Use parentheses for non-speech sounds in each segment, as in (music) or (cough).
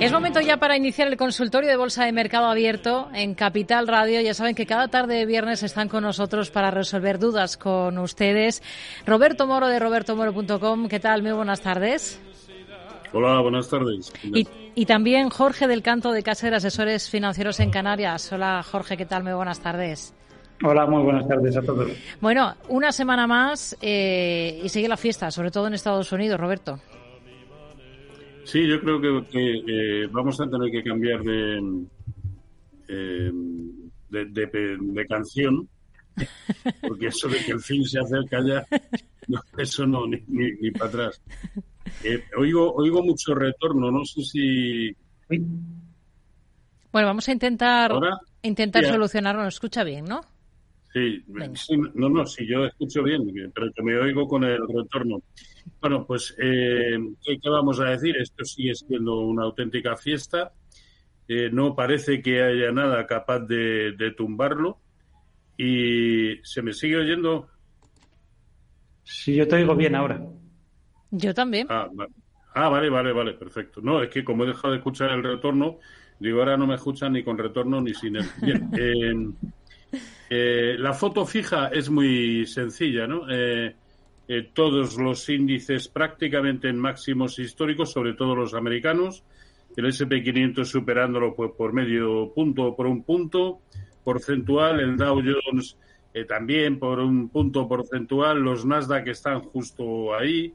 Es momento ya para iniciar el consultorio de Bolsa de Mercado Abierto en Capital Radio. Ya saben que cada tarde de viernes están con nosotros para resolver dudas con ustedes. Roberto Moro de robertomoro.com. ¿Qué tal? Muy buenas tardes. Hola, buenas tardes. Y, también Jorge del Canto de Casa de Asesores Financieros en Canarias. Hola Jorge, ¿qué tal? Muy buenas tardes. Hola, muy buenas tardes a todos. Bueno, una semana más eh, y sigue la fiesta, sobre todo en Estados Unidos, Roberto. Sí, yo creo que, eh, vamos a tener que cambiar de, eh, de, canción, (laughs) porque eso de que el fin se acerca ya, eso no, ni, para atrás. Eh, oigo, oigo mucho retorno, no sé si... Bueno, vamos a intentar, intentar solucionarlo. ¿Nos escucha bien, no? Sí, no, no, si yo escucho bien, pero que me oigo con el retorno. Bueno, pues, eh, ¿qué, vamos a decir? Esto sigue siendo una auténtica fiesta. Eh, no parece que haya nada capaz de, tumbarlo. ¿Y se me sigue oyendo? Sí, yo te oigo bien ahora. Yo también. Ah, ah, vale, vale, vale, perfecto. No, es que como he dejado de escuchar el retorno, digo, ahora no me escuchan ni con retorno ni sin él. Bien, (laughs) eh, la foto fija es muy sencilla, ¿no? Eh, eh, todos los índices prácticamente en máximos históricos, sobre todo los americanos, el SP500 superándolo pues, por medio punto por un punto porcentual, el Dow Jones también por un punto porcentual, los Nasdaq están justo ahí,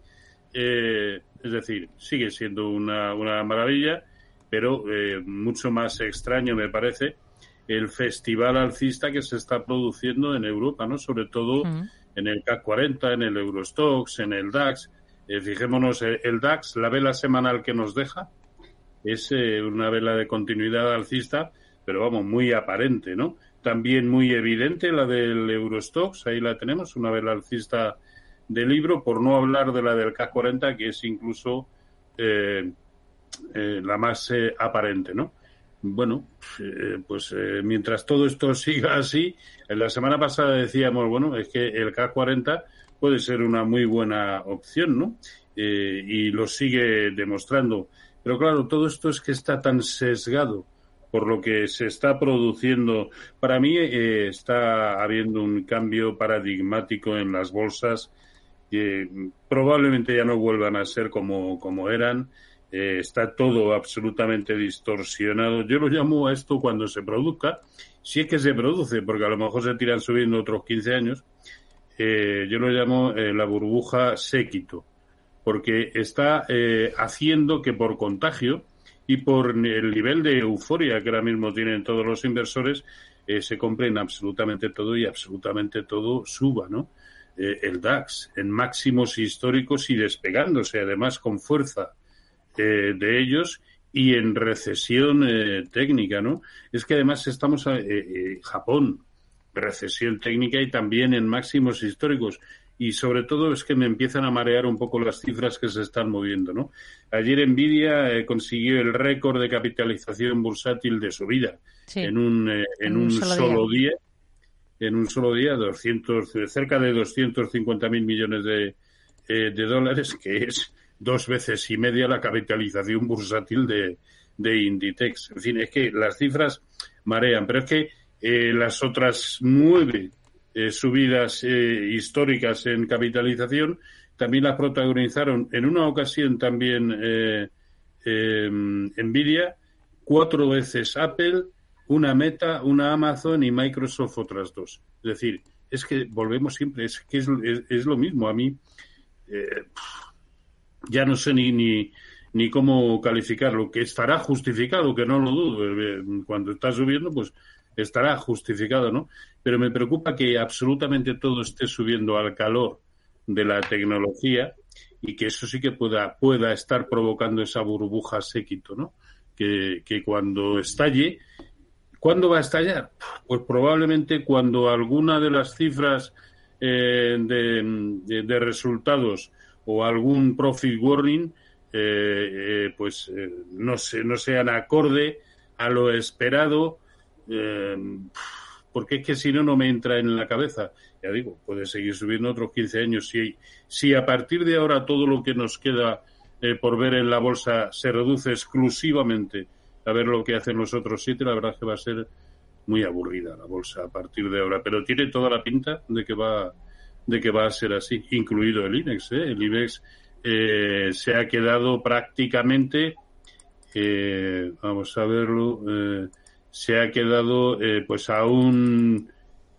es decir, sigue siendo una, una maravilla, pero mucho más extraño me parece el festival alcista que se está produciendo en Europa, ¿no? Sobre todo en el CAC 40, en el Eurostox, en el DAX. Eh, fijémonos, eh, el DAX, la vela semanal que nos deja, es eh, una vela de continuidad alcista, pero vamos, muy aparente, ¿no? También muy evidente la del Eurostox, ahí la tenemos, una vela alcista de libro, por no hablar de la del CAC 40, que es incluso la más aparente, ¿no? Bueno, eh, pues eh, mientras todo esto (laughs) siga así, en la semana pasada decíamos, bueno, es que el K40 puede ser una muy buena opción, ¿no? Eh, y lo sigue demostrando. Pero claro, todo esto es que está tan sesgado por lo que se está produciendo. Para mí está habiendo un cambio paradigmático en las bolsas que probablemente ya no vuelvan a ser como, como eran eh, está todo absolutamente distorsionado. Yo lo llamo a esto cuando se produzca, si es que se produce, porque a lo mejor se tiran subiendo otros 15 años, eh, yo lo llamo eh, la burbuja séquito, porque está haciendo que por contagio y por el nivel de euforia que ahora mismo tienen todos los inversores, se compren absolutamente todo y absolutamente todo suba, ¿no? el DAX en máximos históricos y despegándose además con fuerza eh, de ellos y en recesión eh, técnica, ¿no? Es que además estamos en eh, Japón, recesión técnica y también en máximos históricos. Y sobre todo es que me empiezan a marear un poco las cifras que se están moviendo, ¿no? Ayer Nvidia consiguió el récord de capitalización bursátil de su vida en un, en, un, solo, día. En un solo día, 200, cerca de 250 mil millones de, de dólares, que es dos veces y media la capitalización bursátil de, Inditex. En fin, es que las cifras marean, pero es que eh, las otras nueve eh, subidas eh, históricas en capitalización también las protagonizaron en una ocasión también em, Nvidia, cuatro veces Apple, una Meta, una Amazon y Microsoft otras dos. Es decir, es que volvemos siempre, es que es, es lo mismo. A mí, ya no sé ni, ni, ni cómo calificarlo, que estará justificado, que no lo dudo, eh, cuando está subiendo, pues estará justificado, ¿no? Pero me preocupa que absolutamente todo esté subiendo al calor de la tecnología y que eso sí que pueda, pueda estar provocando esa burbuja séquito, ¿no? Que, que cuando estalle, ¿cuándo va a estallar? Pues probablemente cuando alguna de las cifras eh, de, de resultados o algún profit warning eh, eh, pues eh, no, se, no sean acorde a lo esperado porque es que si no no me entra en la cabeza ya digo puede seguir subiendo otros 15 años si si a partir de ahora todo lo que nos queda eh, por ver en la bolsa se reduce exclusivamente a ver lo que hacen los otros siete, la verdad es que va a ser muy aburrida la bolsa a partir de ahora. Pero tiene toda la pinta de que va, de que va a ser así, incluido el IBEX. ¿eh? El IBEX eh, se ha quedado prácticamente, eh, vamos a verlo, eh, se ha quedado pues a un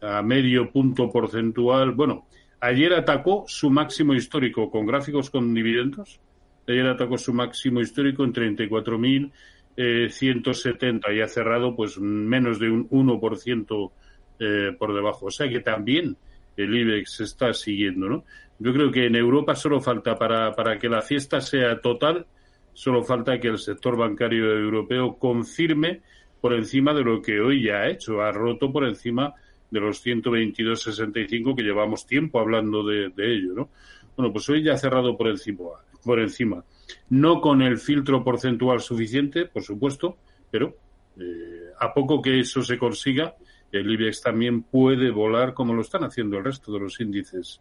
a medio punto porcentual. Bueno, ayer atacó su máximo histórico con gráficos con dividendos. Ayer atacó su máximo histórico en 34.170 y ha cerrado pues menos de un 1% eh, por debajo. O sea que también el IBEX está siguiendo, ¿no? Yo creo que en Europa solo falta para, para que la fiesta sea total, solo falta que el sector bancario europeo confirme por encima de lo que hoy ya ha hecho, ha roto por encima de los 122.65 que llevamos tiempo hablando de, ello, ¿no? Bueno, pues hoy ya ha cerrado por encima, por encima. No con el filtro porcentual suficiente, por supuesto, pero eh, a poco que eso se consiga, el IBEX también puede volar como lo están haciendo el resto de los índices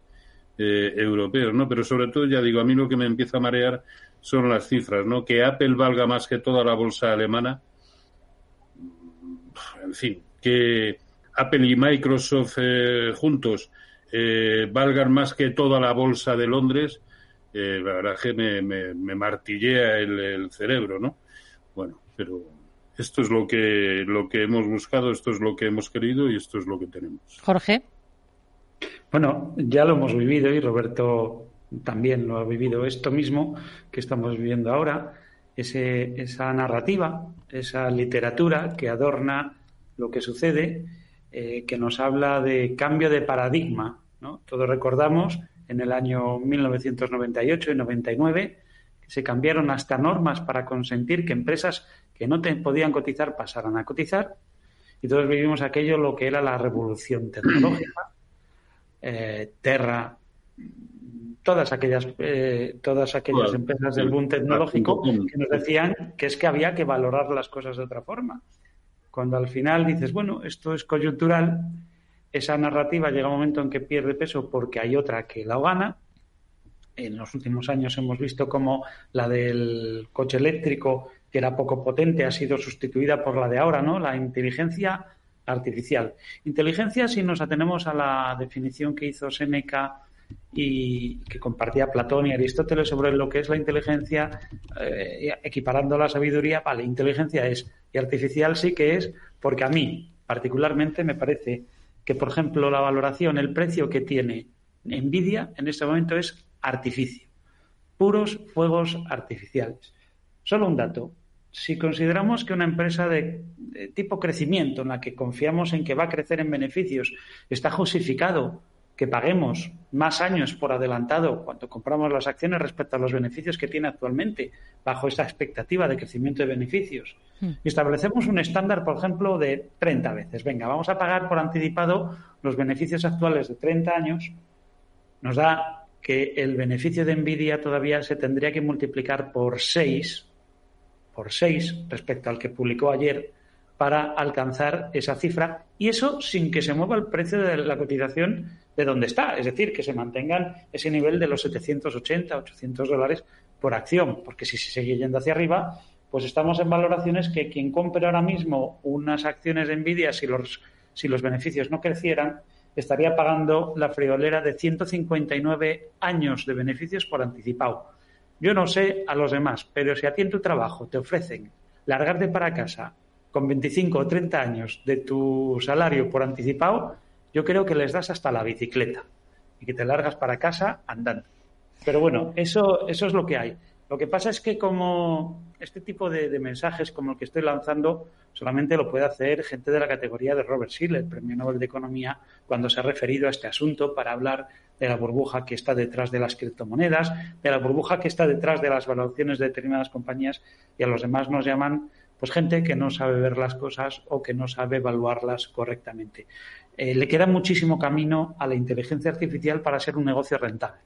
eh, europeos, ¿no? Pero sobre todo, ya digo, a mí lo que me empieza a marear son las cifras, ¿no? Que Apple valga más que toda la bolsa alemana, en fin, que Apple y Microsoft eh, juntos eh, valgan más que toda la bolsa de Londres, la verdad que me, martillea el, cerebro, ¿no? Bueno, pero esto es lo que, lo que hemos buscado, esto es lo que hemos querido y esto es lo que tenemos. Jorge. Bueno, ya lo hemos vivido y Roberto también lo ha vivido esto mismo que estamos viviendo ahora, ese, esa narrativa, esa literatura que adorna lo que sucede, eh, que nos habla de cambio de paradigma. ¿no? Todos recordamos en el año 1998 y 99 que se cambiaron hasta normas para consentir que empresas que no te podían cotizar pasaran a cotizar y todos vivimos aquello lo que era la revolución (clears throat) tecnológica eh, Terra, todas aquellas, eh, todas aquellas empresas del boom tecnológico que nos decían que es que había que valorar las cosas de otra forma. Cuando al final dices, bueno, esto es coyuntural, esa narrativa llega un momento en que pierde peso porque hay otra que la gana. En los últimos años hemos visto como la del coche eléctrico, que era poco potente, ha sido sustituida por la de ahora, ¿no? La inteligencia artificial. Inteligencia, si nos atenemos a la definición que hizo Seneca y que compartía Platón y Aristóteles sobre lo que es la inteligencia, eh, equiparando la sabiduría, vale, inteligencia es, y artificial sí que es, porque a mí particularmente me parece que, por ejemplo, la valoración, el precio que tiene Nvidia en este momento es artificio, puros fuegos artificiales. Solo un dato, si consideramos que una empresa de, tipo crecimiento, en la que confiamos en que va a crecer en beneficios, está justificado que paguemos más años por adelantado cuando compramos las acciones respecto a los beneficios que tiene actualmente, bajo esa expectativa de crecimiento de beneficios. Hmm. Y establecemos un estándar, por ejemplo, de 30 veces. Venga, vamos a pagar por anticipado los beneficios actuales de 30 años. Nos da que el beneficio de Nvidia todavía se tendría que multiplicar por 6 por seis respecto al que publicó ayer para alcanzar esa cifra y eso sin que se mueva el precio de la cotización de donde está, es decir, que se mantengan ese nivel de los 780, 800 dólares por acción, porque si se sigue yendo hacia arriba, pues estamos en valoraciones que quien compre ahora mismo unas acciones de Nvidia, si los, si los beneficios no crecieran, estaría pagando la friolera de 159 años de beneficios por anticipado. Yo no sé a los demás, pero si a ti en tu trabajo te ofrecen largarte para casa con 25 o 30 años de tu salario por anticipado, yo creo que les das hasta la bicicleta y que te largas para casa andando. Pero bueno, eso, eso es lo que hay. Lo que pasa es que como este tipo de, mensajes como el que estoy lanzando solamente lo puede hacer gente de la categoría de Robert Schiller, Premio Nobel de Economía, cuando se ha referido a este asunto para hablar de la burbuja que está detrás de las criptomonedas, de la burbuja que está detrás de las valoraciones de determinadas compañías y a los demás nos llaman pues gente que no sabe ver las cosas o que no sabe evaluarlas correctamente. Eh, le queda muchísimo camino a la inteligencia artificial para ser un negocio rentable.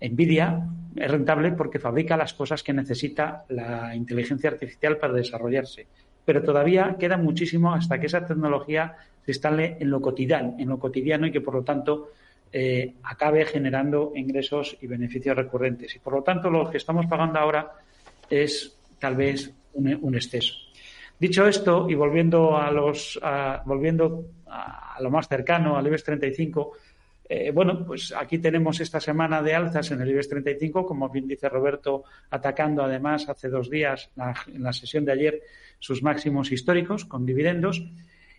Nvidia es rentable porque fabrica las cosas que necesita la inteligencia artificial para desarrollarse, pero todavía queda muchísimo hasta que esa tecnología se instale en lo cotidiano, en lo cotidiano y que por lo tanto eh, acabe generando ingresos y beneficios recurrentes. Y por lo tanto, lo que estamos pagando ahora es tal vez un, exceso. Dicho esto, y volviendo a los volviendo a lo más cercano, al IBEX 35, eh, bueno, pues aquí tenemos esta semana de alzas en el IBEX 35, como bien dice Roberto, atacando además hace dos días, en la sesión de ayer, sus máximos históricos con dividendos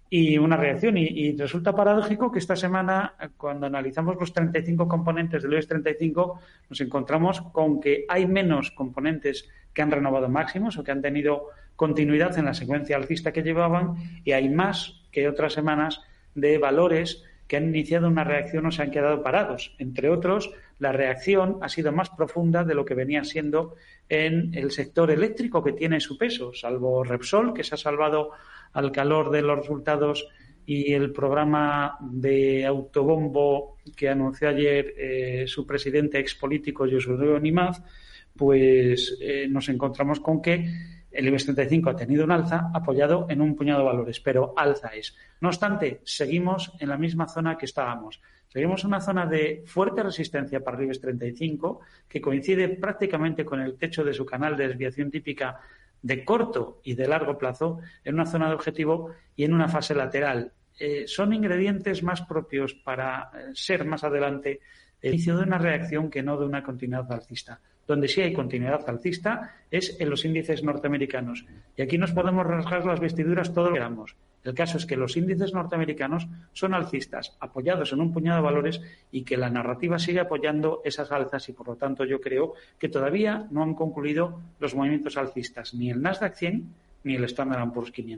y una reacción. Y, resulta paradójico que esta semana, cuando analizamos los 35 componentes del IBEX 35, nos encontramos con que hay menos componentes que han renovado máximos o que han tenido continuidad en la secuencia alcista que llevaban y hay más que otras semanas de valores que han iniciado una reacción o se han quedado parados. Entre otros, la reacción ha sido más profunda de lo que venía siendo en el sector eléctrico, que tiene su peso, salvo Repsol, que se ha salvado al calor de los resultados y el programa de autobombo que anunció ayer eh, su presidente expolítico Josué Nimaz, pues eh, nos encontramos con que el IBEX 35 ha tenido un alza apoyado en un puñado de valores, pero alza es. No obstante, seguimos en la misma zona que estábamos. Seguimos en una zona de fuerte resistencia para el IBEX 35 que coincide prácticamente con el techo de su canal de desviación típica de corto y de largo plazo en una zona de objetivo y en una fase lateral. Eh, son ingredientes más propios para eh, ser más adelante el inicio de una reacción que no de una continuidad alcista. Donde sí hay continuidad alcista es en los índices norteamericanos. Y aquí nos podemos rasgar las vestiduras todo lo que queramos. El caso es que los índices norteamericanos son alcistas, apoyados en un puñado de valores y que la narrativa sigue apoyando esas alzas y por lo tanto yo creo que todavía no han concluido los movimientos alcistas, ni el Nasdaq 100 ni el Standard Poor's 500.